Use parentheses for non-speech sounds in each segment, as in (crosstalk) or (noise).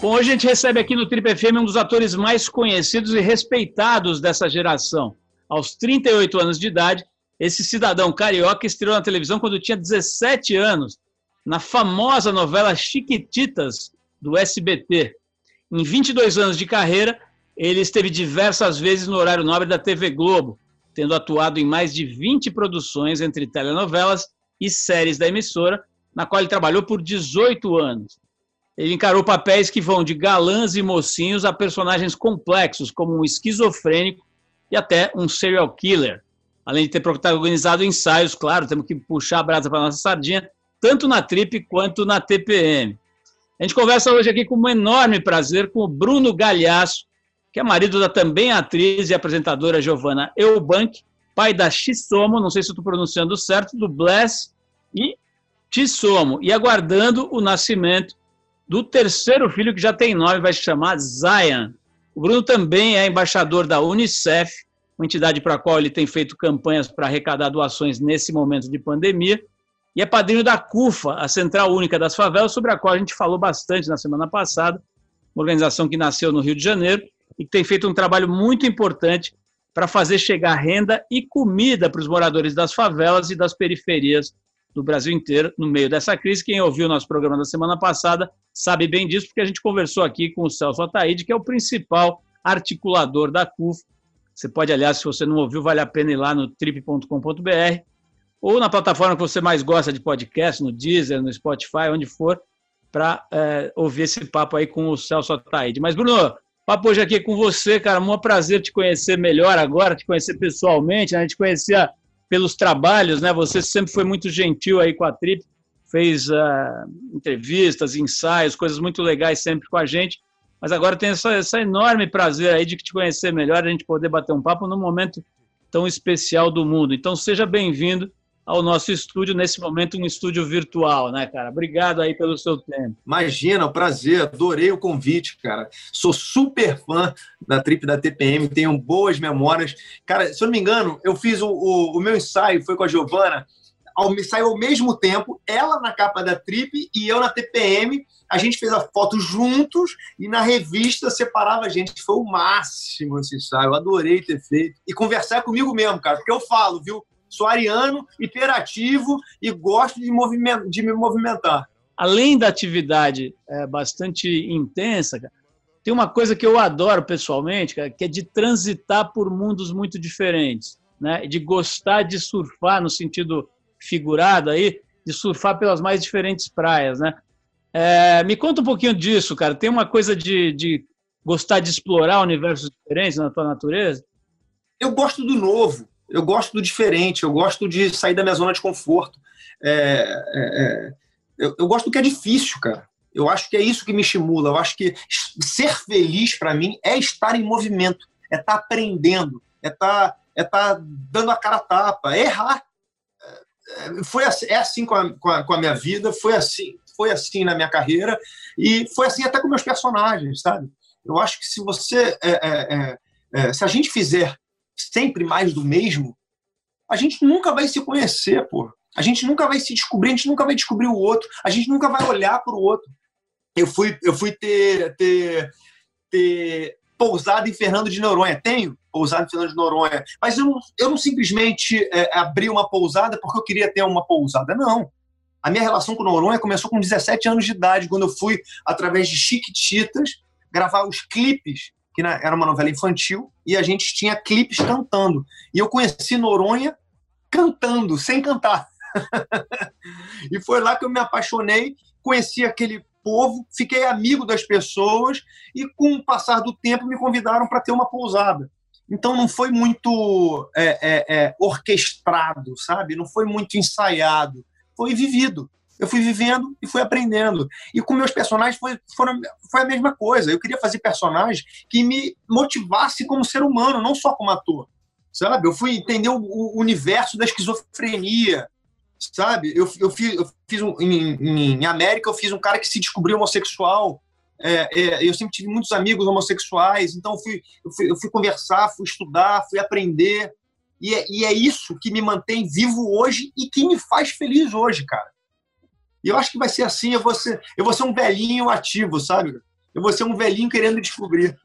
Bom, hoje a gente recebe aqui no Trip FM um dos atores mais conhecidos e respeitados dessa geração. Aos 38 anos de idade, esse cidadão carioca estreou na televisão quando tinha 17 anos, na famosa novela Chiquititas, do SBT. Em 22 anos de carreira, ele esteve diversas vezes no horário nobre da TV Globo, tendo atuado em mais de 20 produções entre telenovelas e séries da emissora, na qual ele trabalhou por 18 anos. Ele encarou papéis que vão de galãs e mocinhos a personagens complexos, como um esquizofrênico e até um serial killer. Além de ter protagonizado ensaios, claro, temos que puxar a brasa para nossa sardinha, tanto na Trip quanto na TPM. A gente conversa hoje aqui com um enorme prazer com o Bruno Galhaço, que é marido da também atriz e apresentadora Giovanna Eubank, pai da Chisomo, não sei se estou pronunciando certo, do Bless e Chisomo, e aguardando o nascimento do terceiro filho que já tem nome, vai se chamar Zion. O Bruno também é embaixador da Unicef, uma entidade para a qual ele tem feito campanhas para arrecadar doações nesse momento de pandemia, e é padrinho da CUFA, a Central Única das Favelas, sobre a qual a gente falou bastante na semana passada, uma organização que nasceu no Rio de Janeiro e que tem feito um trabalho muito importante para fazer chegar renda e comida para os moradores das favelas e das periferias do Brasil inteiro no meio dessa crise. Quem ouviu o nosso programa da semana passada sabe bem disso, porque a gente conversou aqui com o Celso Ataíde, que é o principal articulador da CUF. Você pode, aliás, se você não ouviu, vale a pena ir lá no trip.com.br ou na plataforma que você mais gosta de podcast, no Deezer, no Spotify, onde for, para é, ouvir esse papo aí com o Celso Ataíde. Mas, Bruno, papo hoje aqui com você, cara, um prazer te conhecer melhor agora, te conhecer pessoalmente, né? a gente conhecia pelos trabalhos, né? Você sempre foi muito gentil aí com a Trip, fez uh, entrevistas, ensaios, coisas muito legais sempre com a gente. Mas agora tem essa, essa enorme prazer aí de te conhecer melhor, a gente poder bater um papo num momento tão especial do mundo. Então seja bem-vindo ao nosso estúdio, nesse momento um estúdio virtual, né, cara? Obrigado aí pelo seu tempo. Imagina, o prazer, adorei o convite, cara. Sou super fã da trip da TPM, tenho boas memórias. Cara, se eu não me engano, eu fiz o, o, o meu ensaio, foi com a Giovana, ao, saiu ao mesmo tempo, ela na capa da trip e eu na TPM. A gente fez a foto juntos e na revista separava a gente. Foi o máximo esse ensaio, adorei ter feito. E conversar comigo mesmo, cara, porque eu falo, viu? Sou ariano, hiperativo e gosto de, de me movimentar. Além da atividade é, bastante intensa, cara, tem uma coisa que eu adoro pessoalmente, cara, que é de transitar por mundos muito diferentes, né? De gostar de surfar no sentido figurado aí, de surfar pelas mais diferentes praias, né? É, me conta um pouquinho disso, cara. Tem uma coisa de, de gostar de explorar universos diferentes na tua natureza? Eu gosto do novo eu gosto do diferente, eu gosto de sair da minha zona de conforto. É, é, é, eu, eu, gosto do que é difícil, cara. Eu acho que é isso que me estimula. Eu acho que ser feliz para mim é estar em movimento, é estar tá aprendendo, é estar tá, é tá dando a cara a tapa, é errar. É, foi assim, é assim com a, com a, com a minha vida, foi assim, foi assim na minha carreira e foi assim até com meus personagens, sabe? Eu acho que se você, é, é, se a gente fizer sempre mais do mesmo, a gente nunca vai se conhecer, pô. A gente nunca vai se descobrir, a gente nunca vai descobrir o outro, a gente nunca vai olhar para o outro. Eu fui, eu fui ter, ter, ter pousado em Fernando de Noronha. Tenho pousado em Fernando de Noronha. Mas eu não, eu não simplesmente é, abri uma pousada porque eu queria ter uma pousada. Não. A minha relação com Noronha começou com 17 anos de idade, quando eu fui, através de Chiquititas, gravar os clipes que era uma novela infantil, e a gente tinha clipes cantando. E eu conheci Noronha cantando, sem cantar. (laughs) e foi lá que eu me apaixonei, conheci aquele povo, fiquei amigo das pessoas e, com o passar do tempo, me convidaram para ter uma pousada. Então não foi muito é, é, é, orquestrado, sabe? Não foi muito ensaiado, foi vivido eu fui vivendo e fui aprendendo. E com meus personagens foi, foram, foi a mesma coisa. Eu queria fazer personagens que me motivassem como ser humano, não só como ator. sabe? Eu fui entender o, o universo da esquizofrenia, sabe? Eu, eu fiz, eu fiz um, em, em, América, eu fiz um cara que se descobriu homossexual. É, é, eu sempre tive muitos amigos homossexuais, então eu fui, eu fui, eu fui conversar, fui estudar, fui aprender. E é, e é isso que me mantém vivo hoje e que me faz feliz hoje, cara. E eu acho que vai ser assim, eu vou ser, eu vou ser um velhinho ativo, sabe? Eu vou ser um velhinho querendo descobrir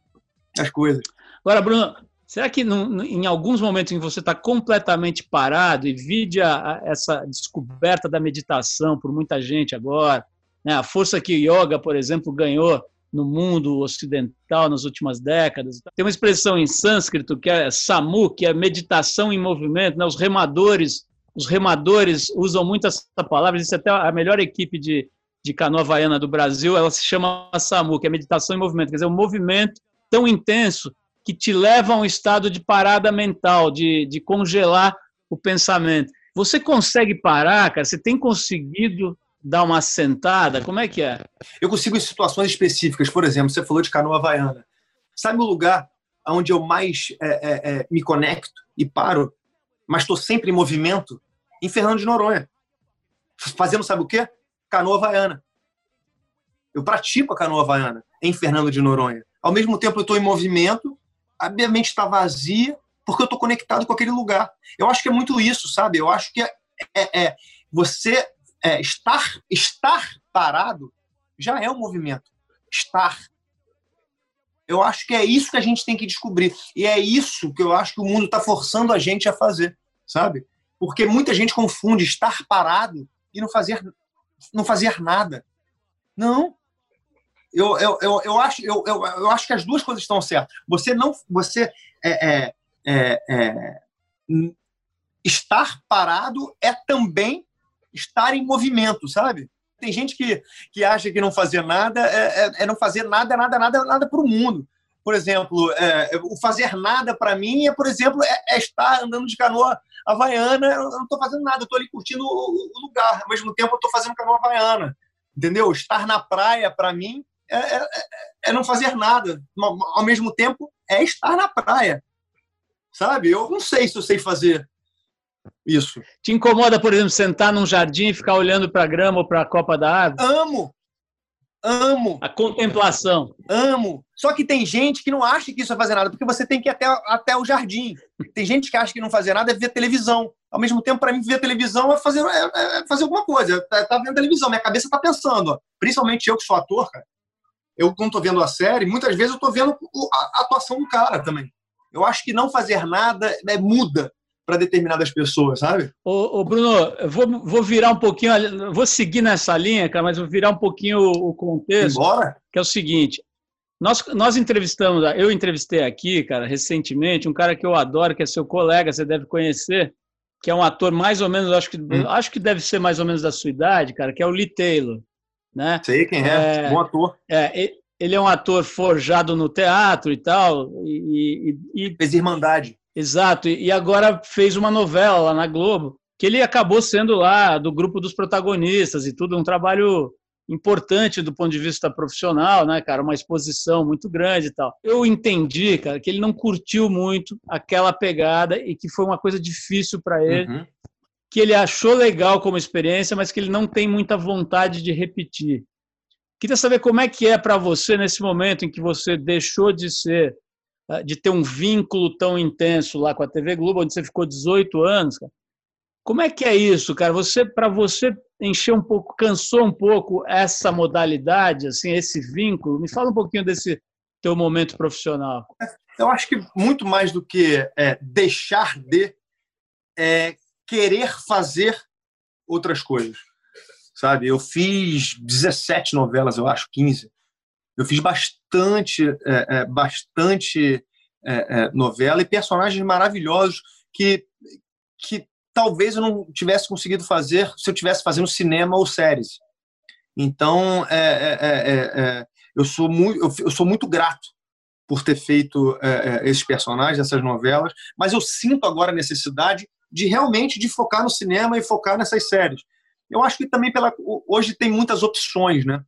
as coisas. Agora, Bruno, será que em alguns momentos em que você está completamente parado e vide a, a, essa descoberta da meditação por muita gente agora, né, a força que o yoga, por exemplo, ganhou no mundo ocidental nas últimas décadas. Tem uma expressão em sânscrito que é samu, que é meditação em movimento. Né? Os remadores, os remadores usam muito essa palavra. Isso é até a melhor equipe de, de canoa havaiana do Brasil, ela se chama samu, que é meditação em movimento. Quer dizer, um movimento tão intenso que te leva a um estado de parada mental, de, de congelar o pensamento. Você consegue parar, cara? Você tem conseguido dar uma sentada? Como é que é? Eu consigo em situações específicas. Por exemplo, você falou de canoa havaiana. Sabe o lugar onde eu mais é, é, é, me conecto e paro, mas estou sempre em movimento? Em Fernando de Noronha. Fazendo sabe o quê? Canoa havaiana. Eu pratico a canoa havaiana em Fernando de Noronha. Ao mesmo tempo, eu estou em movimento, a minha mente está vazia, porque eu estou conectado com aquele lugar. Eu acho que é muito isso, sabe? Eu acho que é, é, é você é, estar, estar parado já é um movimento. Estar. Eu acho que é isso que a gente tem que descobrir. E é isso que eu acho que o mundo está forçando a gente a fazer, sabe? Porque muita gente confunde estar parado e não fazer, não fazer nada. Não. Eu, eu, eu, eu, acho, eu, eu, eu acho que as duas coisas estão certas. Você não. Você é, é, é, é estar parado é também estar em movimento, sabe? Tem gente que, que acha que não fazer nada é, é, é não fazer nada, nada, nada, nada para o mundo. Por exemplo, é, o fazer nada para mim é, por exemplo, é, é, estar andando de canoa havaiana. Eu não estou fazendo nada, eu estou ali curtindo o, o, lugar. Ao mesmo tempo, eu estou fazendo canoa havaiana. Entendeu? Estar na praia, para mim, é, é, é, não fazer nada. Ao mesmo tempo, é estar na praia. Sabe? Eu não sei se eu sei fazer isso. Te incomoda, por exemplo, sentar num jardim e ficar olhando para a grama ou para a copa da árvore? Amo! Amo! A contemplação. Amo! Só que tem gente que não acha que isso é fazer nada, porque você tem que ir até, até o jardim. Tem gente que acha que não fazer nada é ver televisão. Ao mesmo tempo, para mim, ver televisão é fazer, é, é fazer alguma coisa. É, tá vendo televisão, minha cabeça tá pensando. Ó. Principalmente eu que sou ator, cara. Eu, quando tô vendo a série, muitas vezes eu tô vendo a atuação do cara também. Eu acho que não fazer nada é, muda para determinadas pessoas, sabe? Ô, ô Bruno, eu vou, vou virar um pouquinho, vou seguir nessa linha, cara, mas vou virar um pouquinho o, o contexto. Embora? Que é o seguinte: nós, nós entrevistamos, eu entrevistei aqui, cara, recentemente, um cara que eu adoro, que é seu colega, você deve conhecer, que é um ator mais ou menos, acho que, hum. acho que deve ser mais ou menos da sua idade, cara, que é o Lee Taylor. Né? Sei quem é, é bom ator. É, ele é um ator forjado no teatro e tal. E, e, e... Fez Irmandade. Exato, e agora fez uma novela lá na Globo, que ele acabou sendo lá do grupo dos protagonistas e tudo, um trabalho importante do ponto de vista profissional, né, cara? Uma exposição muito grande e tal. Eu entendi, cara, que ele não curtiu muito aquela pegada e que foi uma coisa difícil para ele, uhum. que ele achou legal como experiência, mas que ele não tem muita vontade de repetir. Queria saber como é que é para você nesse momento em que você deixou de ser de ter um vínculo tão intenso lá com a TV Globo, onde você ficou 18 anos, cara. Como é que é isso, cara? Você, para você encher um pouco, cansou um pouco essa modalidade, assim, esse vínculo? Me fala um pouquinho desse teu momento profissional. Eu acho que muito mais do que é, deixar de é, querer fazer outras coisas, sabe? Eu fiz 17 novelas, eu acho, 15. Eu fiz bastante, é, é, bastante é, é, novela e personagens maravilhosos que, que talvez eu não tivesse conseguido fazer se eu tivesse fazendo cinema ou séries. Então, é, é, eu, sou muito, eu, sou muito grato por ter feito esses personagens, essas novelas, mas eu sinto agora a necessidade de realmente de focar no cinema e focar nessas séries. Eu acho que também pela hoje tem muitas opções, né?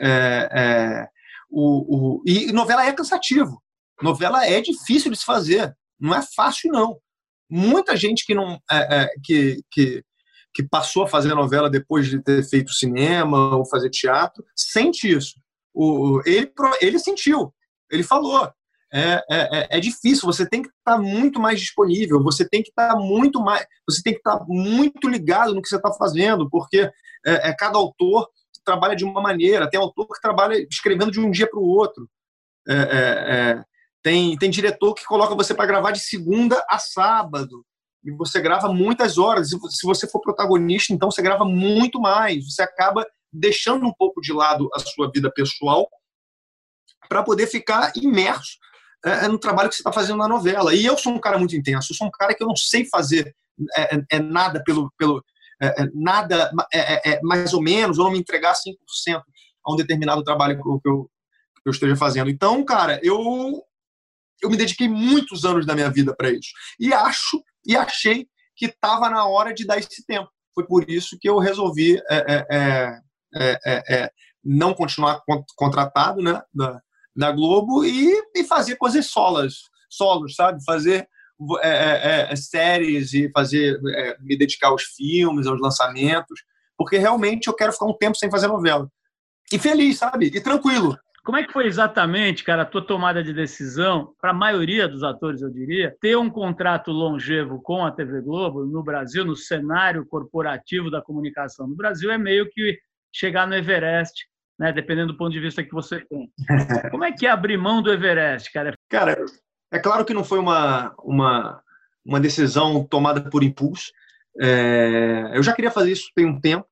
É, é, o, o, e novela é cansativo. Novela é difícil de se fazer. Não é fácil, não. Muita gente que não é, é, que, que, que passou a fazer novela depois de ter feito cinema ou fazer teatro sente isso. O, ele, ele sentiu, ele falou. É, é, é, é difícil, você tem que estar muito mais disponível, você tem que estar muito mais, você tem que estar muito ligado no que você está fazendo, porque é, é, cada autor trabalha de uma maneira, tem autor que trabalha escrevendo de um dia para o outro. É, é, é, tem, tem diretor que coloca você para gravar de segunda a sábado. E você grava muitas horas. Se você for protagonista, então você grava muito mais. Você acaba deixando um pouco de lado a sua vida pessoal para poder ficar imerso é, é, no trabalho que você está fazendo na novela. E eu sou um cara muito intenso. Eu sou um cara que eu não sei fazer é nada pelo, pelo nada é, mais ou menos, ou não me entregar 100% a um determinado trabalho que eu, que eu esteja fazendo. Então, cara, eu eu me dediquei muitos anos da minha vida para isso. E acho e achei que estava na hora de dar esse tempo. Foi por isso que eu resolvi é, é, é, não continuar contratado né, da, da Globo e, e fazer coisas solas, solos, sabe? Fazer séries e fazer me dedicar aos filmes, aos lançamentos, porque realmente eu quero ficar um tempo sem fazer novela. E feliz, sabe? E tranquilo. Como é que foi exatamente, cara, a tua tomada de decisão, para a maioria dos atores, eu diria, ter um contrato longevo com a TV Globo no Brasil, no cenário corporativo da comunicação no Brasil, é meio que chegar no Everest, né, dependendo do ponto de vista que você tem. (laughs) Como é que é abrir mão do Everest, cara? Cara, é claro que não foi uma, uma, uma decisão tomada por impulso. É, eu já queria fazer isso tem um tempo,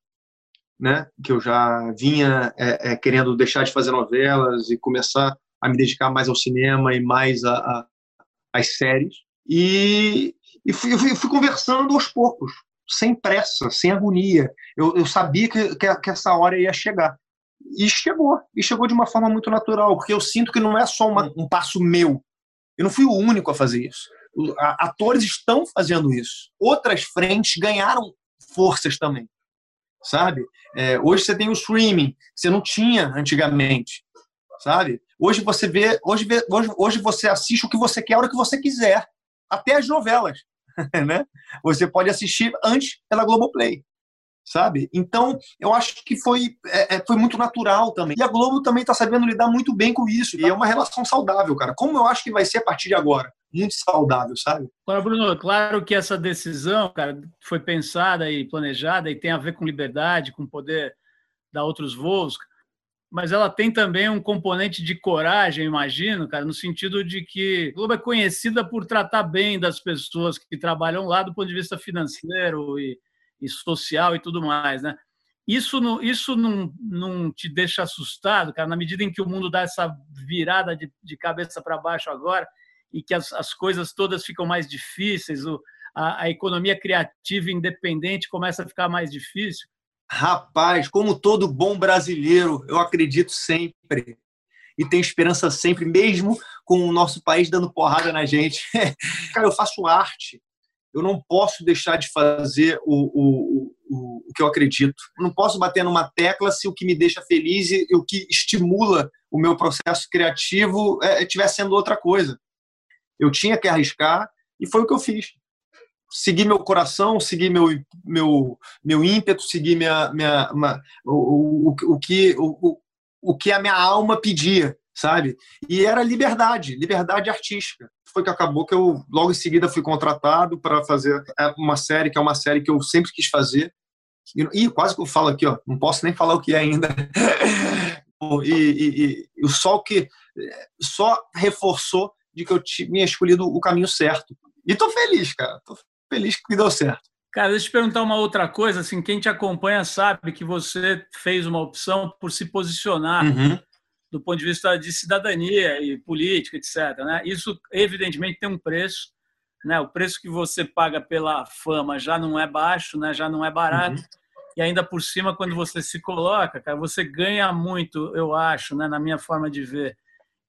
né, que eu já vinha é, é, querendo deixar de fazer novelas e começar a me dedicar mais ao cinema e mais a, a às séries. E, e fui, fui, fui, conversando aos poucos, sem pressa, sem agonia. Eu, eu sabia que, que, que, essa hora ia chegar. E chegou. E chegou de uma forma muito natural, porque eu sinto que não é só uma, um passo meu. Eu não fui o único a fazer isso. Atores estão fazendo isso. Outras frentes ganharam forças também sabe? É, hoje você tem o streaming, você não tinha antigamente, sabe? Hoje você vê, hoje, vê, hoje, hoje você assiste o que você quer, a hora que você quiser, até as novelas, (laughs) né? Você pode assistir antes pela Globoplay sabe? Então, eu acho que foi, é, é foi muito natural também. E a Globo também está sabendo lidar muito bem com isso. E é uma relação saudável, cara. Como eu acho que vai ser a partir de agora. Muito saudável, sabe? Agora, Bruno, claro que essa decisão, cara, foi pensada e planejada e tem a ver com liberdade, com poder dar outros voos, mas ela tem também um componente de coragem, imagino, cara, no sentido de que a Globo é conhecida por tratar bem das pessoas que trabalham lá do ponto de vista financeiro e, e social e tudo mais, né? Isso não, isso não, não te deixa assustado, cara, na medida em que o mundo dá essa virada de, de cabeça para baixo agora e que as, as coisas todas ficam mais difíceis, o, a, a economia criativa independente começa a ficar mais difícil? Rapaz, como todo bom brasileiro, eu acredito sempre e tenho esperança sempre, mesmo com o nosso país dando porrada na gente. (laughs) Cara, eu faço arte, eu não posso deixar de fazer o, o, o, o que eu acredito. Eu não posso bater numa tecla se o que me deixa feliz e, o que estimula o meu processo criativo estiver é, sendo outra coisa. Eu tinha que arriscar e foi o que eu fiz. Segui meu coração, segui meu, meu, meu ímpeto, segui minha, minha, minha o, o, o, que, o, o que a minha alma pedia, sabe? E era liberdade, liberdade artística foi que acabou que eu logo em seguida fui contratado para fazer é, uma série que é uma série que eu sempre quis fazer. E quase que eu falo aqui, ó, não posso nem falar o que é ainda. (laughs) e, só o que só reforçou de que eu tinha escolhido o caminho certo. E tô feliz, cara. Tô feliz que deu certo. Cara, deixa eu te perguntar uma outra coisa. Assim, quem te acompanha sabe que você fez uma opção por se posicionar uhum do ponto de vista de cidadania e política, etc. Né? Isso, evidentemente, tem um preço. Né? O preço que você paga pela fama já não é baixo, né? já não é barato. Uhum. E ainda por cima, quando você se coloca, cara, você ganha muito, eu acho, né? na minha forma de ver,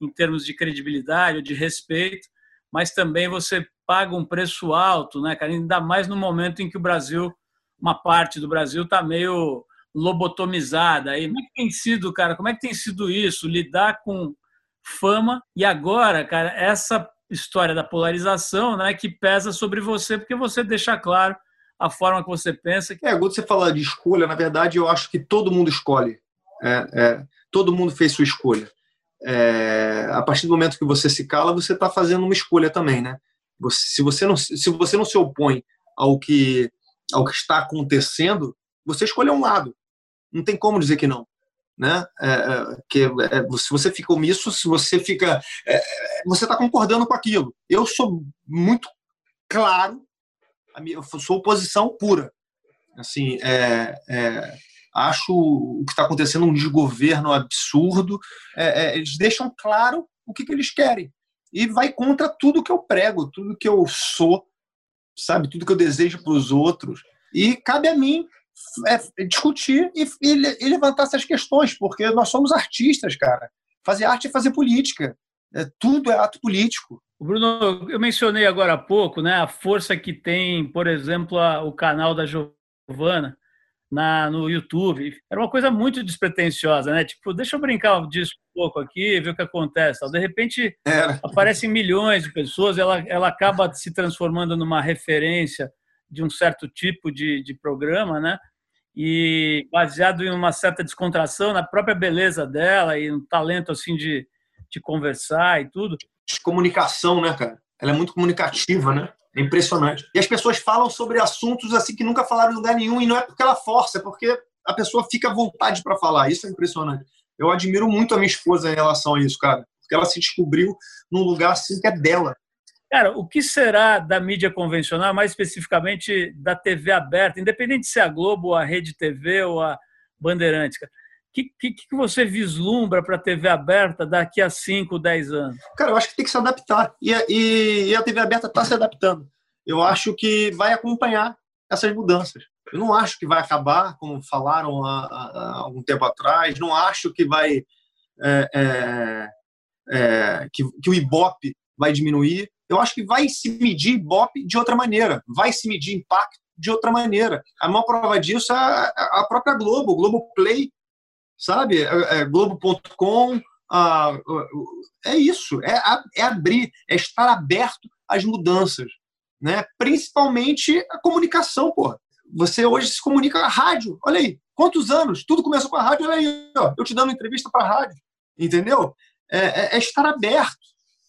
em termos de credibilidade, de respeito, mas também você paga um preço alto, né, cara? ainda mais no momento em que o Brasil, uma parte do Brasil, está meio lobotomizada. Aí, como é que tem sido, cara? Como é que tem sido isso? Lidar com fama e agora, cara, essa história da polarização, né, que pesa sobre você, porque você deixa claro a forma que você pensa. É, quando você fala de escolha, na verdade, eu acho que todo mundo escolhe. É, é, todo mundo fez sua escolha. É, a partir do momento que você se cala, você está fazendo uma escolha também, né? Você, se, você não, se você não se opõe ao que, ao que está acontecendo, você escolhe um lado. Não tem como dizer que não. Né? É, é que é, se você fica omisso, se você fica. É, você está concordando com aquilo. Eu sou muito claro, eu sou oposição pura. Assim, é, é, acho o que está acontecendo um desgoverno absurdo. eles deixam claro o que, que eles querem e vai contra tudo que eu prego, tudo que eu sou, sabe, tudo que eu desejo para os outros. E cabe a mim é, discutir e, e, e, levantar essas questões, porque nós somos artistas, cara. Fazer arte é fazer política. É, tudo é ato político. Bruno, eu mencionei agora há pouco né, a força que tem, por exemplo, a, o canal da Giovana na, no YouTube. Era uma coisa muito despretensiosa, né? Tipo, deixa eu brincar disso um pouco aqui, ver o que acontece. De repente, aparecem milhões de pessoas, ela, ela acaba se transformando numa referência de um certo tipo de, de programa, né? E baseado em uma certa descontração na própria beleza dela e um talento assim de, de conversar e tudo. De comunicação, né, cara? Ela é muito comunicativa, né? É impressionante. E as pessoas falam sobre assuntos assim que nunca falaram em lugar nenhum, e não é porque ela força, é porque a pessoa fica à vontade para falar. Isso é impressionante. Eu admiro muito a minha esposa em relação a isso, cara. Porque ela se descobriu num lugar assim que é dela. Cara, o que será da mídia convencional, mais especificamente da TV aberta, independente se é a Globo, a Rede TV ou a Bandeirantes? O que, que, que, você vislumbra para a TV aberta daqui a 5, 10 anos? Cara, eu acho que tem que se adaptar. E, e, e a TV aberta está se adaptando. Eu acho que vai acompanhar essas mudanças. Eu não acho que vai acabar, como falaram há, há algum tempo atrás. Não acho que vai é, é, é, que, que o Ibope vai diminuir eu acho que vai se medir Ibope de outra maneira, vai se medir impacto de outra maneira. A maior prova disso é a própria Globo, Globo Play, sabe? É, é Globo.com. é isso, é, é abrir, é estar aberto às mudanças, né? principalmente a comunicação. Porra. Você hoje se comunica a rádio, olha aí, quantos anos? Tudo começou com a rádio, olha aí, ó, eu te dando entrevista para a rádio, entendeu? É, é, é estar aberto,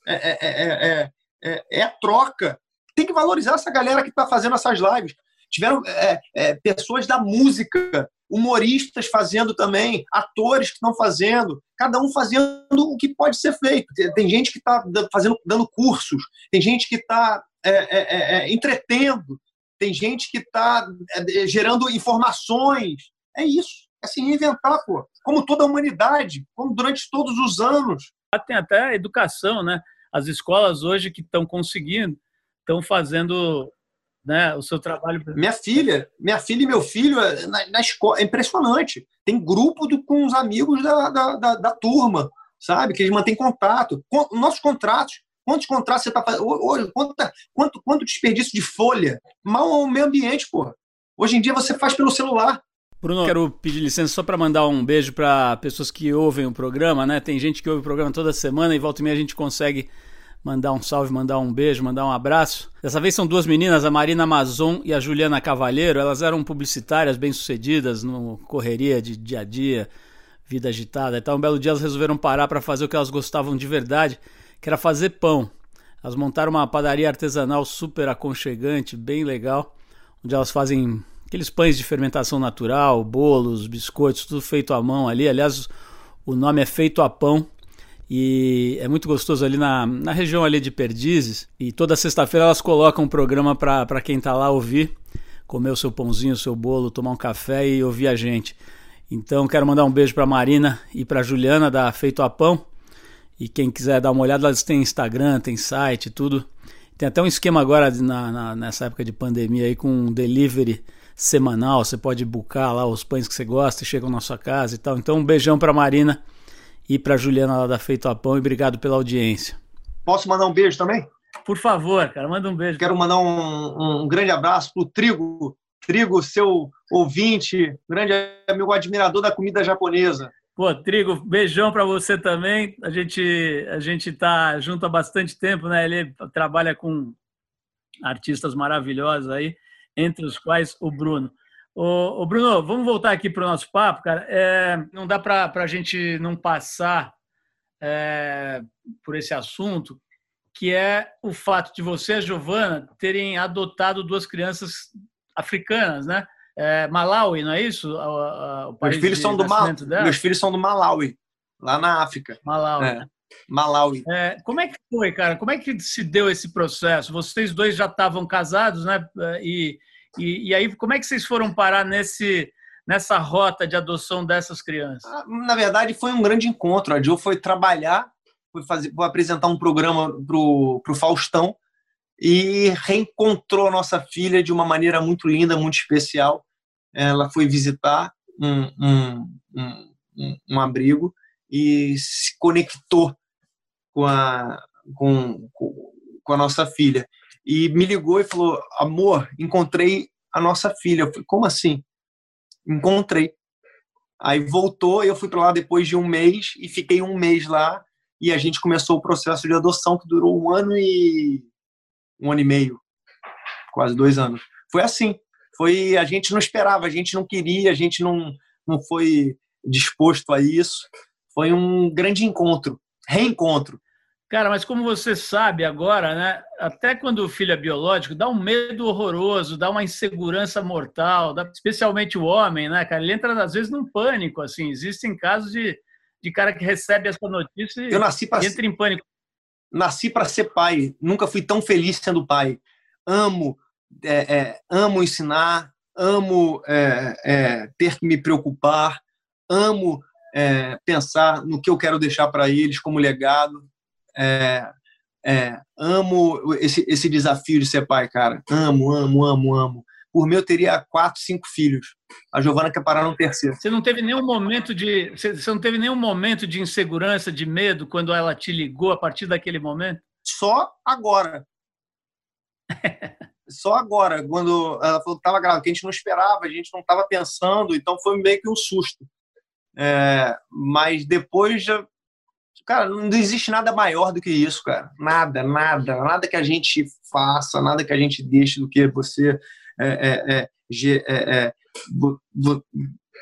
é, é, é, a troca. Tem que valorizar essa galera que está fazendo essas lives. Tiveram é, é, pessoas da música, humoristas fazendo também, atores que estão fazendo, cada um fazendo o que pode ser feito. Tem gente que está fazendo, dando cursos, tem gente que está é, é, é, entretendo, tem gente que está gerando informações. É isso, é se reinventar, pô. Como toda a humanidade, como durante todos os anos. Tem até educação, né? As escolas hoje que estão conseguindo estão fazendo né, o seu trabalho. Minha filha, minha filha e meu filho é, na, na escola é impressionante. Tem grupo do, com os amigos da, da, da, da turma, sabe? Que eles mantêm contato. Com, nossos contratos. Quantos contratos você está fazendo? Hoje, quanto, quanto desperdício de folha? Mal ao meio ambiente, porra. Hoje em dia você faz pelo celular. Bruno, quero pedir licença só para mandar um beijo para pessoas que ouvem o programa, né? Tem gente que ouve o programa toda semana e volta e meia a gente consegue mandar um salve, mandar um beijo, mandar um abraço. Dessa vez são duas meninas, a Marina Amazon e a Juliana Cavalheiro. Elas eram publicitárias bem-sucedidas no correria de dia a dia, vida agitada. Então, um belo dia elas resolveram parar para fazer o que elas gostavam de verdade, que era fazer pão. Elas montaram uma padaria artesanal super aconchegante, bem legal, onde elas fazem aqueles pães de fermentação natural, bolos, biscoitos, tudo feito à mão ali. Aliás, o nome é Feito a Pão e é muito gostoso ali na, na região ali de Perdizes. E toda sexta-feira elas colocam um programa para quem está lá ouvir, comer o seu pãozinho, o seu bolo, tomar um café e ouvir a gente. Então quero mandar um beijo para Marina e para Juliana da Feito a Pão. E quem quiser dar uma olhada, elas têm Instagram, tem site, tudo. Tem até um esquema agora na, na, nessa época de pandemia aí com um delivery semanal, você pode buscar lá os pães que você gosta e chegam na sua casa e tal. Então, um beijão para Marina e para Juliana lá da Feito a Pão e obrigado pela audiência. Posso mandar um beijo também? Por favor, cara, manda um beijo. Quero mandar um, um grande abraço pro Trigo, Trigo, seu ouvinte, grande amigo admirador da comida japonesa. Pô, Trigo, beijão para você também. A gente a gente tá junto há bastante tempo, né? Ele trabalha com artistas maravilhosos aí, entre os quais o Bruno. Ô, ô Bruno, vamos voltar aqui para o nosso papo, cara. É, não dá para a gente não passar é, por esse assunto, que é o fato de você e a Giovana terem adotado duas crianças africanas, né? é, Malawi, não é isso? O, o meus, filhos são do Mal... meus filhos são do Malawi, lá na África. Malawi. É. Malawi. É, como é que foi, cara? Como é que se deu esse processo? Vocês dois já estavam casados, né? E, e, e, aí, como é que vocês foram parar nesse, nessa rota de adoção dessas crianças? Ah, na verdade, foi um grande encontro. A Jo foi trabalhar, foi, fazer, foi apresentar um programa para o Faustão e reencontrou a nossa filha de uma maneira muito linda, muito especial. Ela foi visitar um, um, um, um abrigo e se conectou com a, com, com a nossa filha. E me ligou e falou: Amor, encontrei a nossa filha. Eu falei: Como assim? Encontrei. Aí voltou, eu fui para lá depois de um mês e fiquei um mês lá. E a gente começou o processo de adoção que durou um ano e um ano e meio, quase dois anos. Foi assim. Foi a gente não esperava, a gente não queria, a gente não não foi disposto a isso. Foi um grande encontro, reencontro. Cara, mas como você sabe agora, né? Até quando o filho é biológico, dá um medo horroroso, dá uma insegurança mortal, dá, especialmente o homem, né, cara? Ele entra às vezes num pânico, assim. Existem casos de, de cara que recebe essa notícia e pra... entra em pânico nasci para ser pai, nunca fui tão feliz sendo pai. Amo, é, é, amo ensinar, amo é, é ter que me preocupar, amo é, pensar no que eu quero deixar para eles como legado. É, amo esse, esse desafio de ser pai, cara. Amo, amo, amo, amo. Por mim, eu teria quatro, cinco filhos. A Giovana quer parar no terceiro. Você não teve nenhum momento de você não teve nenhum momento de insegurança, de medo quando ela te ligou a partir daquele momento? Só agora. (laughs) Só agora, quando ela falou que estava grávida, que a gente não esperava, a gente não estava pensando, então foi meio que um susto. É, mas depois já. Cara, não existe nada maior do que isso, cara. Nada, nada. Nada que a gente faça, nada que a gente deixe do que você é é, é, é, é,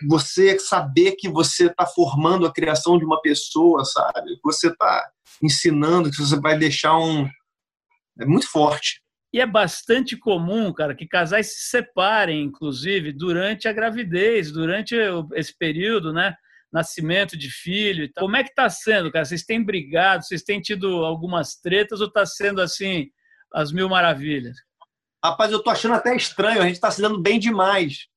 você saber que você está formando a criação de uma pessoa, sabe? Você está ensinando, que você vai deixar um. É muito forte. E é bastante comum, cara, que casais se separem, inclusive, durante a gravidez, durante esse período, né? Nascimento de filho e tal. Como é que está sendo, cara? Vocês têm brigado? Vocês têm tido algumas tretas ou está sendo assim, as mil maravilhas? Rapaz, eu tô achando até estranho, a gente está se dando bem demais.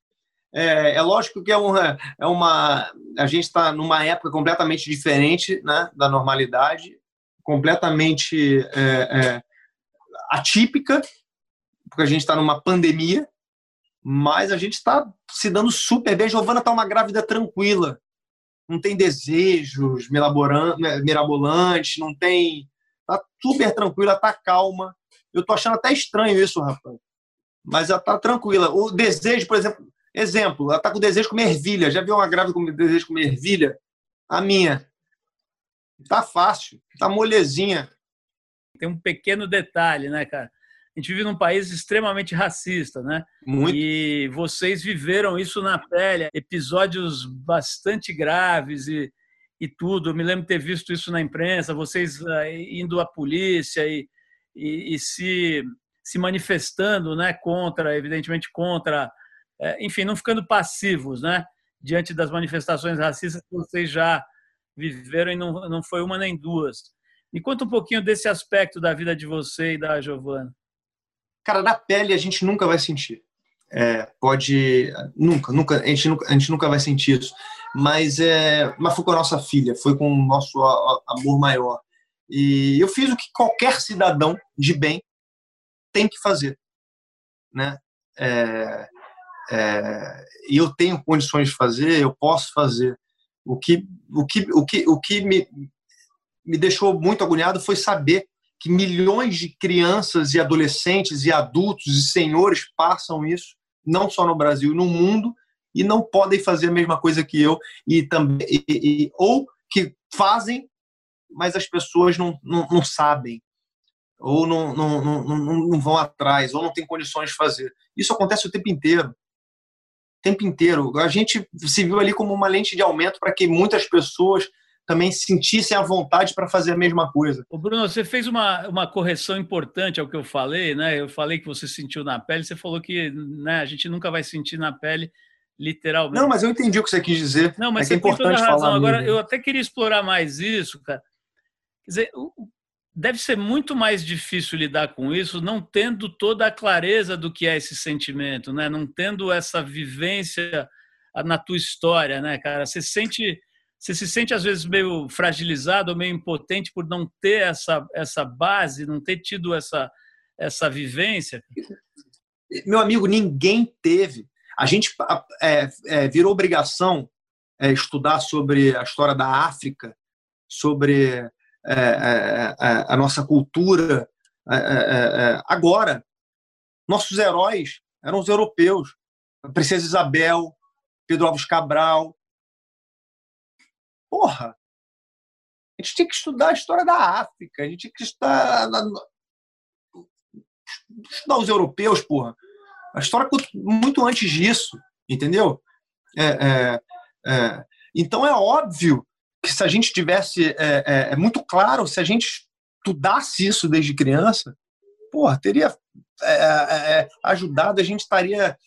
É, é, lógico que é uma, é uma a gente está numa época completamente diferente né, da normalidade, completamente é, é, atípica, porque a gente está numa pandemia, mas a gente está se dando super bem. Giovana está uma grávida tranquila, não tem desejos mirabolantes, não tem. Está super tranquila, está calma. Eu tô achando até estranho isso, rapaz. Mas ela tá tranquila. O desejo, por exemplo, exemplo, ela tá com desejo de comer ervilha. Já viu uma grávida com desejo de comer ervilha? A minha. Tá fácil, tá molezinha. Tem um pequeno detalhe, né, cara? A gente vive num país extremamente racista, né? Muito. E vocês viveram isso na pele, episódios bastante graves e, e tudo. Eu me lembro de ter visto isso na imprensa, vocês uh, indo à polícia e e, e se, se manifestando né, contra, evidentemente, contra, é, enfim, não ficando passivos né, diante das manifestações racistas que vocês já viveram e não, não foi uma nem duas. Me conta um pouquinho desse aspecto da vida de você e da Giovana. Cara, na pele a gente nunca vai sentir. É, pode. Nunca, nunca a, gente nunca, a gente nunca vai sentir isso. Mas, é, mas foi com a nossa filha, foi com o nosso amor maior. E eu fiz o que qualquer cidadão de bem tem que fazer, né? É, é, eu tenho condições de fazer, eu posso fazer. O que, o que, o que, o que me, me deixou muito agoniado foi saber que milhões de crianças e adolescentes e adultos e senhores passam isso, não só no Brasil, no mundo, e não podem fazer a mesma coisa que eu e também e, e, ou que fazem, mas as pessoas não, não, não sabem ou não, não, não, não, vão atrás ou não têm condições de fazer. Isso acontece o tempo inteiro. O tempo inteiro. A gente se viu ali como uma lente de aumento para que muitas pessoas também sentissem a vontade para fazer a mesma coisa. O Bruno, você fez uma, uma correção importante ao que eu falei, né? Eu falei que você sentiu na pele, você falou que né, a gente nunca vai sentir na pele literalmente. Não, mas eu entendi o que você quis dizer. Não, mas é, é importante toda razão. Agora, mesmo. eu até queria explorar mais isso, cara. Quer dizer, deve ser muito mais difícil lidar com isso, não tendo toda a clareza do que é esse sentimento, né? Não tendo essa vivência na tua história, né, cara? Você sente você se sente às vezes meio fragilizado ou meio impotente por não ter essa, essa base, não ter tido essa, essa vivência? Meu amigo, ninguém teve. A gente é, é, virou obrigação é, estudar sobre a história da África, sobre é, é, é, a nossa cultura. agora, nossos heróis eram os europeus. A Princesa Isabel, Pedro Alves Cabral, Porra! A gente tinha que estudar a história da África, a gente tinha que estudar, estudar os europeus, porra. A história muito antes disso, entendeu? É, é, é. Então é óbvio que se a gente tivesse é, é, é, muito claro, se a gente estudasse isso desde criança, porra, teria é, ajudado, a gente estaria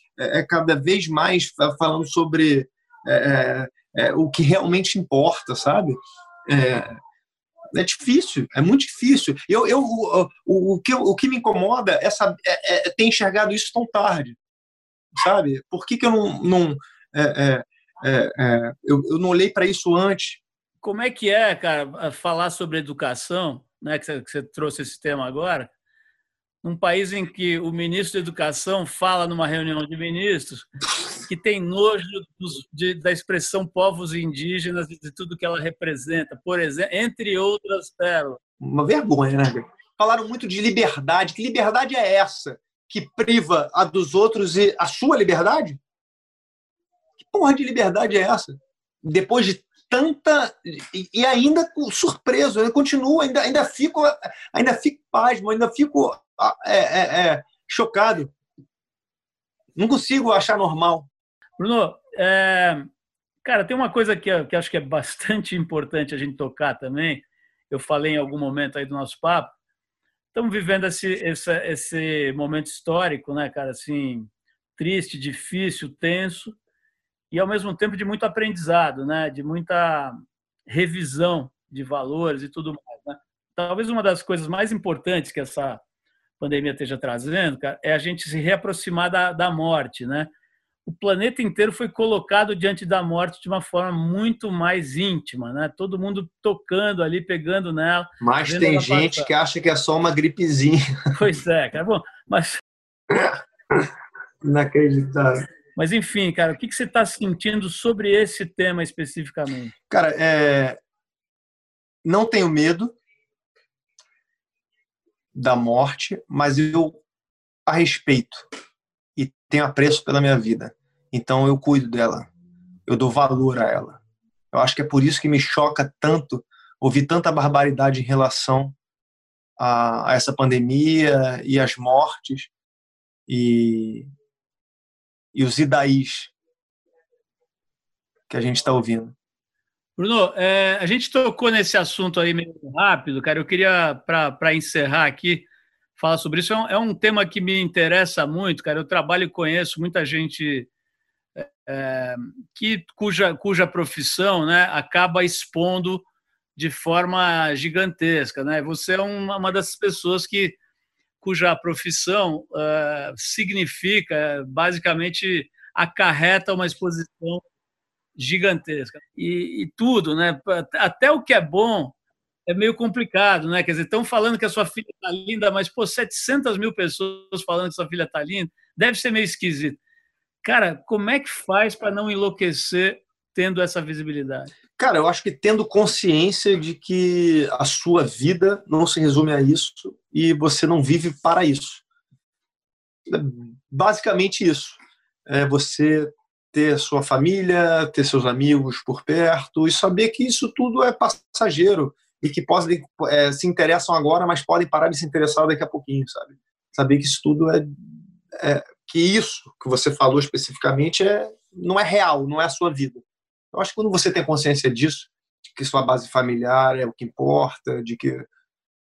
cada vez mais falando sobre é, o que realmente importa, sabe? É, é difícil, é muito difícil. Eu, eu, o, o, que, o que me incomoda é, é, é ter enxergado isso tão tarde, sabe? Por que, que eu não, não é, é, é, é eu, eu não olhei para isso antes? Como é que é, cara, falar sobre educação, né? Que você, que você trouxe esse tema agora, num país em que o ministro da Educação fala numa reunião de ministros que tem nojo dos, de, da expressão povos indígenas e de tudo que ela representa, por exemplo, entre outras pérolas. Uma vergonha, né? Falaram muito de liberdade. Que liberdade é essa que priva a dos outros e a sua liberdade? Que porra de liberdade é essa? Depois de tanta e, ainda surpreso, eu continuo, ainda, ainda fico, ainda fico pasmo, ainda fico é, é, é, chocado. Não consigo achar normal. Bruno, é, cara, tem uma coisa que, que acho que é bastante (laughs) importante a gente tocar também. Eu falei em algum momento aí do nosso papo. Estamos vivendo esse, esse, esse momento histórico, né, cara? Assim, triste, difícil, tenso e ao mesmo tempo de muito aprendizado, né? De muita revisão de valores e tudo mais. Né? Talvez uma das coisas mais importantes que essa pandemia esteja trazendo, cara, é a gente se reaproximar da, da morte, né? O planeta inteiro foi colocado diante da morte de uma forma muito mais íntima, né? Todo mundo tocando ali, pegando nela. Mas tem gente passar. que acha que é só uma gripezinha. (laughs) Pois é, cara. Bom, mas inacreditável. Mas enfim, cara, o que você está sentindo sobre esse tema especificamente? Cara, é... não tenho medo da morte, mas eu a respeito e tenho apreço pela minha vida. Então eu cuido dela, eu dou valor a ela. Eu acho que é por isso que me choca tanto ouvir tanta barbaridade em relação a, a essa pandemia e as mortes e, e os idaís que a gente está ouvindo. Bruno, é, a gente tocou nesse assunto aí meio rápido, cara. Eu queria, para encerrar aqui, falar sobre isso. É um, é um, tema que me interessa muito, cara. Eu trabalho e conheço muita gente que cuja, cuja profissão né, acaba expondo de forma gigantesca. Né? Você é uma, uma dessas pessoas que cuja profissão uh, significa, basicamente, acarreta uma exposição gigantesca. E, e, tudo, né? até o que é bom, é meio complicado. Né? Quer dizer, estão falando que a sua filha está linda, mas, pô, 700 mil pessoas falando que sua filha está linda, deve ser meio esquisito. Cara, como é que faz para não enlouquecer tendo essa visibilidade? Cara, eu acho que tendo consciência de que a sua vida não se resume a isso e você não vive para isso. Basicamente isso. É você ter sua família, ter seus amigos por perto e saber que isso tudo é passageiro e que podem é, se interessam agora, mas podem parar de se interessar daqui a pouquinho, sabe? Saber que isso tudo é, é que isso que você falou especificamente é não é real, não é a sua vida. Eu acho que quando você tem consciência disso, de que sua base familiar é o que importa, de que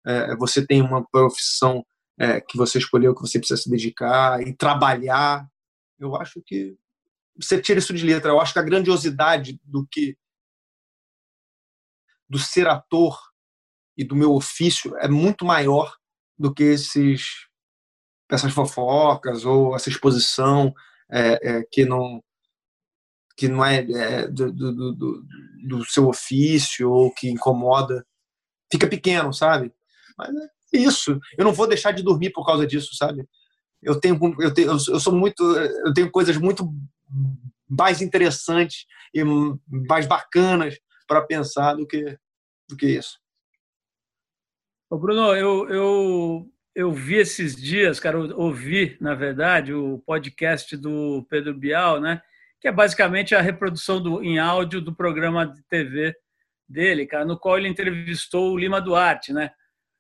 é, você tem uma profissão é, que você escolheu, que você precisa se dedicar e trabalhar, eu acho que você tira isso de letra. Eu acho que a grandiosidade do que do ser ator e do meu ofício é muito maior do que esses essas fofocas ou essa exposição é, é, que não que não é, é do, do, do, do, seu ofício ou que incomoda fica pequeno sabe? Mas é isso. Eu não vou deixar de dormir por causa disso sabe? Eu tenho eu tenho eu sou muito eu tenho coisas muito mais interessantes e mais bacanas para pensar do que do que isso. Ô Bruno, eu, eu, eu vi esses dias, cara, ouvi, na verdade, o podcast do Pedro Bial, né? Que é basicamente a reprodução do, em áudio do programa de TV dele, cara, no qual ele entrevistou o Lima Duarte, né?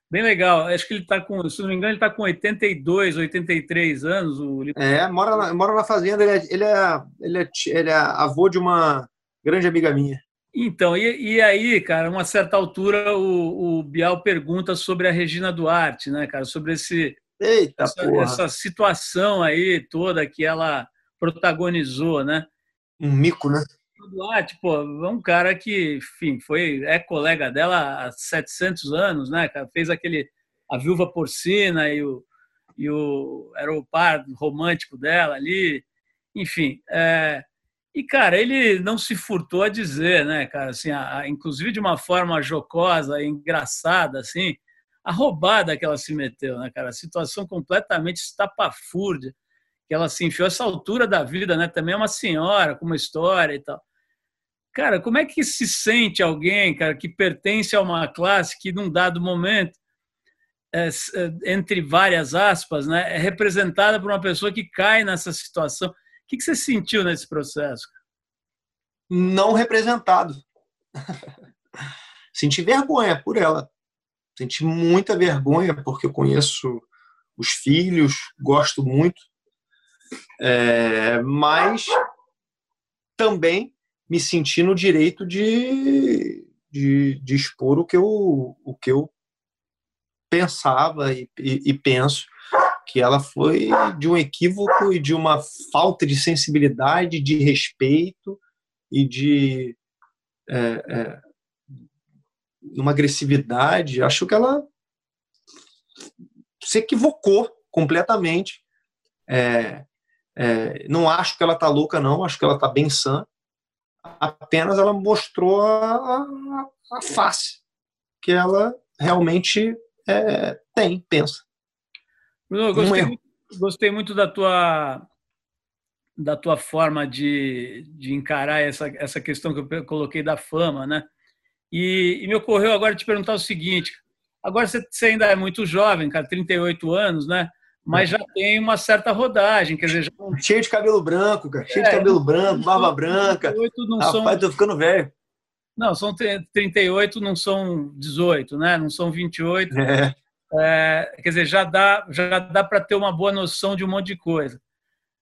Bem legal. Acho que ele está com, se não me engano, ele está com 82, 83 anos. O Lima. É, mora na, mora na fazenda. Ele é, ele, é, ele, é, ele é avô de uma grande amiga minha. Então, e, e, aí, cara, uma certa altura o, o, Bial pergunta sobre a Regina Duarte, né, cara, sobre esse, Eita, essa, essa, situação aí toda que ela protagonizou, né? Um mico, né? Duarte, pô, é um cara que, enfim, foi, é colega dela há 700 anos, né, cara? Fez aquele, a viúva porcina e o, e o era o par romântico dela ali, enfim, é, e, cara, ele não se furtou a dizer, né, cara, assim, a, a, inclusive de uma forma jocosa, engraçada, assim, a roubada que ela se meteu, né, cara, a situação completamente estapafúrdia que ela se enfiou essa altura da vida, né, também é uma senhora com uma história e tal. Cara, como é que se sente alguém, cara, que pertence a uma classe que, num dado momento, é, é entre várias aspas, né, é representada por uma pessoa que cai nessa situação? O que você sentiu nesse processo? Não representado. (laughs) Senti vergonha por ela. Senti muita vergonha porque eu conheço os filhos, gosto muito, é, mas também me senti no direito de, de, de, expor o que eu, o que eu pensava e, e, e penso que ela foi de um equívoco e de uma falta de sensibilidade, de respeito e de é, é, uma agressividade. Acho que ela se equivocou completamente. É, é, não acho que ela está louca, não. Acho que ela está bem sã. Apenas ela mostrou a, a, face que ela realmente é, tem, pensa. Bruno, gostei, muito, gostei muito da tua da tua forma de, de encarar essa, essa questão que eu coloquei da fama, né? E, e me ocorreu agora te perguntar o seguinte: agora você, você, ainda é muito jovem, cara, 38 anos, né? Mas já tem uma certa rodagem, quer dizer, já... cheio de cabelo branco, cara, cheio é, de cabelo branco, barba branca. Não Rapaz, são... tô ficando velho. Não, são 38, não são 18, né? Não são 28. É. É, quer dizer, já dá, já dá para ter uma boa noção de um monte de coisa.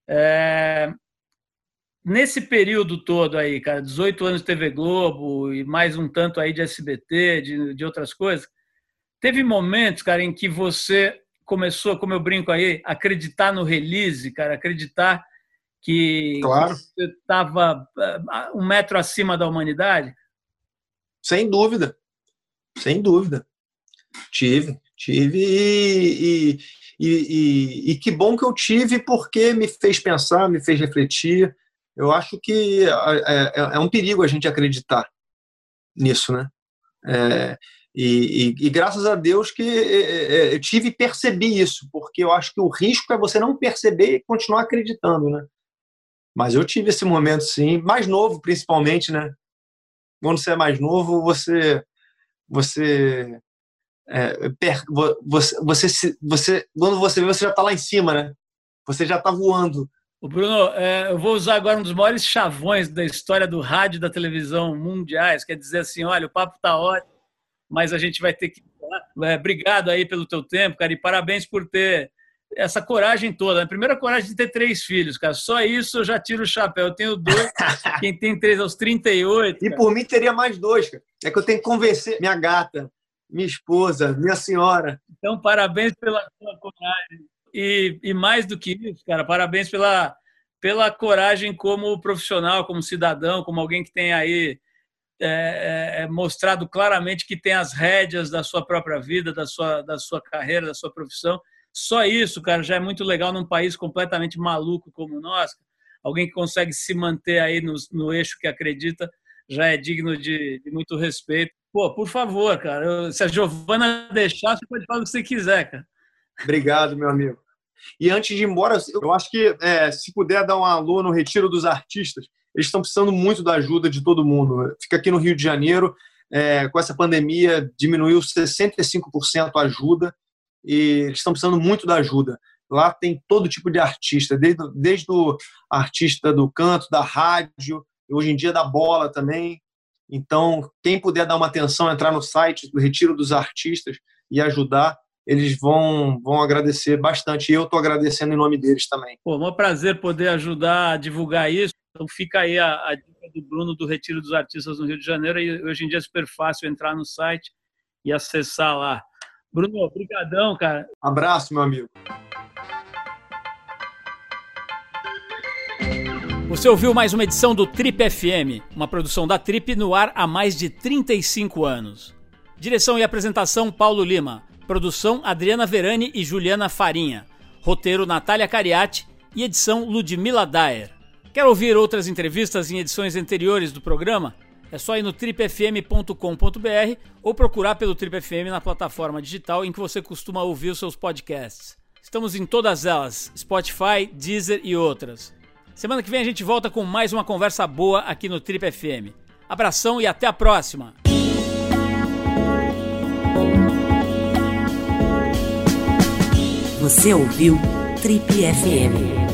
É, nesse período todo aí, cara, 18 anos de TV Globo e mais um tanto aí de SBT, de, de outras coisas, teve momentos, cara, em que você começou, como eu brinco aí, acreditar no release, cara, acreditar que, claro. você estava ah, um metro acima da humanidade? Sem dúvida, sem dúvida. Tive, tive e, e, e, e, que bom que eu tive porque me fez pensar, me fez refletir. Eu acho que é, é, é um perigo a gente acreditar nisso, né? É, e, graças a Deus que é, é, eu tive e percebi isso, porque eu acho que o risco é você não perceber e continuar acreditando, né? Mas eu tive esse momento, sim, mais novo principalmente, né? Quando você é mais novo, você você é, você, você, você, quando você vê, você já está lá em cima, né? Você já está voando. O Bruno, é, eu vou usar agora um dos maiores chavões da história do rádio e da televisão mundiais, quer dizer assim, olha, o papo tá ótimo, mas a gente vai ter que... É, obrigado aí pelo teu tempo, cara, e parabéns por ter essa coragem toda. A primeira coragem de ter três filhos, cara. Só isso eu já tiro o chapéu. Eu tenho dois, (laughs) quem tem três aos 38. E por mim teria mais dois, cara. É que eu tenho que convencer minha gata, minha esposa, minha senhora. Então, parabéns pela sua coragem. E, e mais do que isso, cara, parabéns pela, pela coragem como profissional, como cidadão, como alguém que tem aí é, é, é, mostrado claramente que tem as rédeas da sua própria vida, da sua, da sua carreira, da sua profissão. Só isso, cara, já é muito legal num país completamente maluco como o nosso. Alguém que consegue se manter aí no, no eixo que acredita já é digno de, de muito respeito. Pô, por favor, cara, eu, se a Giovana deixar, você pode falar o que você quiser, cara. Obrigado, meu amigo. E antes de ir embora, eu acho que é, se puder dar um alô no Retiro dos Artistas, eles estão precisando muito da ajuda de todo mundo. Fica aqui no Rio de Janeiro, é, com essa pandemia, diminuiu 65% a ajuda e eles estão precisando muito da ajuda. Lá tem todo tipo de artista, desde, desde o artista do canto, da rádio, hoje em dia da bola também. Então, quem puder dar uma atenção, entrar no site do Retiro dos Artistas e ajudar, eles vão, vão agradecer bastante. E eu estou agradecendo em nome deles também. Pô, é um prazer poder ajudar a divulgar isso. Então fica aí a, a, dica do Bruno do Retiro dos Artistas no Rio de Janeiro. E hoje em dia é super fácil entrar no site e acessar lá. Bruno, obrigadão, cara. Abraço, meu amigo. Você ouviu mais uma edição do Trip FM, uma produção da Trip no ar há mais de 35 anos. Direção e apresentação Paulo Lima. Produção Adriana Verani e Juliana Farinha. Roteiro Natália Cariati e edição Ludmila Daer. Quer ouvir outras entrevistas em edições anteriores do programa? É só ir no tripfm.com.br ou procurar pelo Trip FM na plataforma digital em que você costuma ouvir os seus podcasts. Estamos em todas elas: Spotify, Deezer e outras. Semana que vem a gente volta com mais uma conversa boa aqui no Trip FM. Abração e até a próxima! Você ouviu Trip FM.